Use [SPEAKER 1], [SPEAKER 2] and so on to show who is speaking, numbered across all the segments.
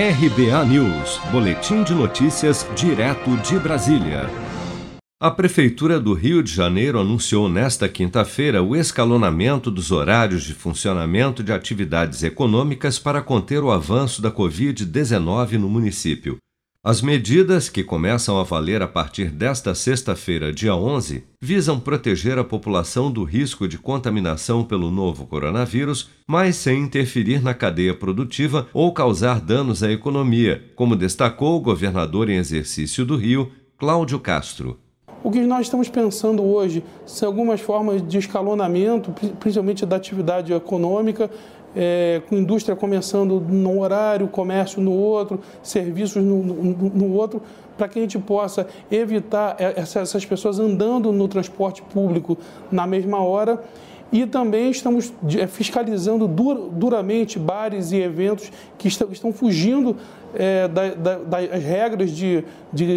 [SPEAKER 1] RBA News, Boletim de Notícias, direto de Brasília. A Prefeitura do Rio de Janeiro anunciou nesta quinta-feira o escalonamento dos horários de funcionamento de atividades econômicas para conter o avanço da Covid-19 no município. As medidas, que começam a valer a partir desta sexta-feira, dia 11, visam proteger a população do risco de contaminação pelo novo coronavírus, mas sem interferir na cadeia produtiva ou causar danos à economia, como destacou o governador em exercício do Rio, Cláudio Castro.
[SPEAKER 2] O que nós estamos pensando hoje são algumas formas de escalonamento, principalmente da atividade econômica, é, com indústria começando num horário, comércio no outro, serviços no, no, no outro, para que a gente possa evitar essas pessoas andando no transporte público na mesma hora e também estamos é, fiscalizando dur, duramente bares e eventos que estão, fugindo da, das regras de,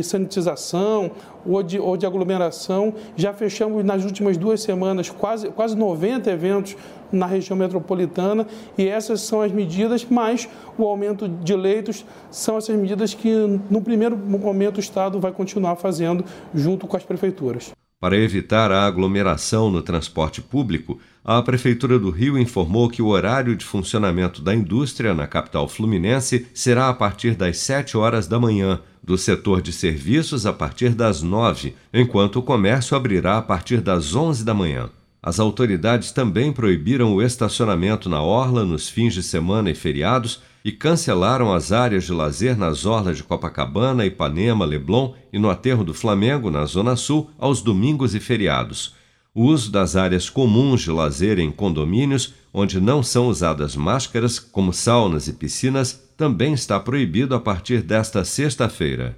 [SPEAKER 2] sanitização ou de, aglomeração. Já fechamos nas últimas duas semanas quase, quase 90 eventos na região metropolitana e essas são as medidas, mas o aumento de leitos são essas medidas que, no primeiro momento, o Estado vai continuar fazendo junto com as prefeituras.
[SPEAKER 1] Para evitar a aglomeração no transporte público, a Prefeitura do Rio informou que o horário de funcionamento da indústria na capital fluminense será a partir das 7 horas da manhã, do setor de serviços a partir das 9, enquanto o comércio abrirá a partir das 11 da manhã. As autoridades também proibiram o estacionamento na orla nos fins de semana e feriados e cancelaram as áreas de lazer nas orlas de Copacabana, Ipanema, Leblon e no aterro do Flamengo, na Zona Sul, aos domingos e feriados. O uso das áreas comuns de lazer em condomínios, onde não são usadas máscaras, como saunas e piscinas, também está proibido a partir desta sexta-feira.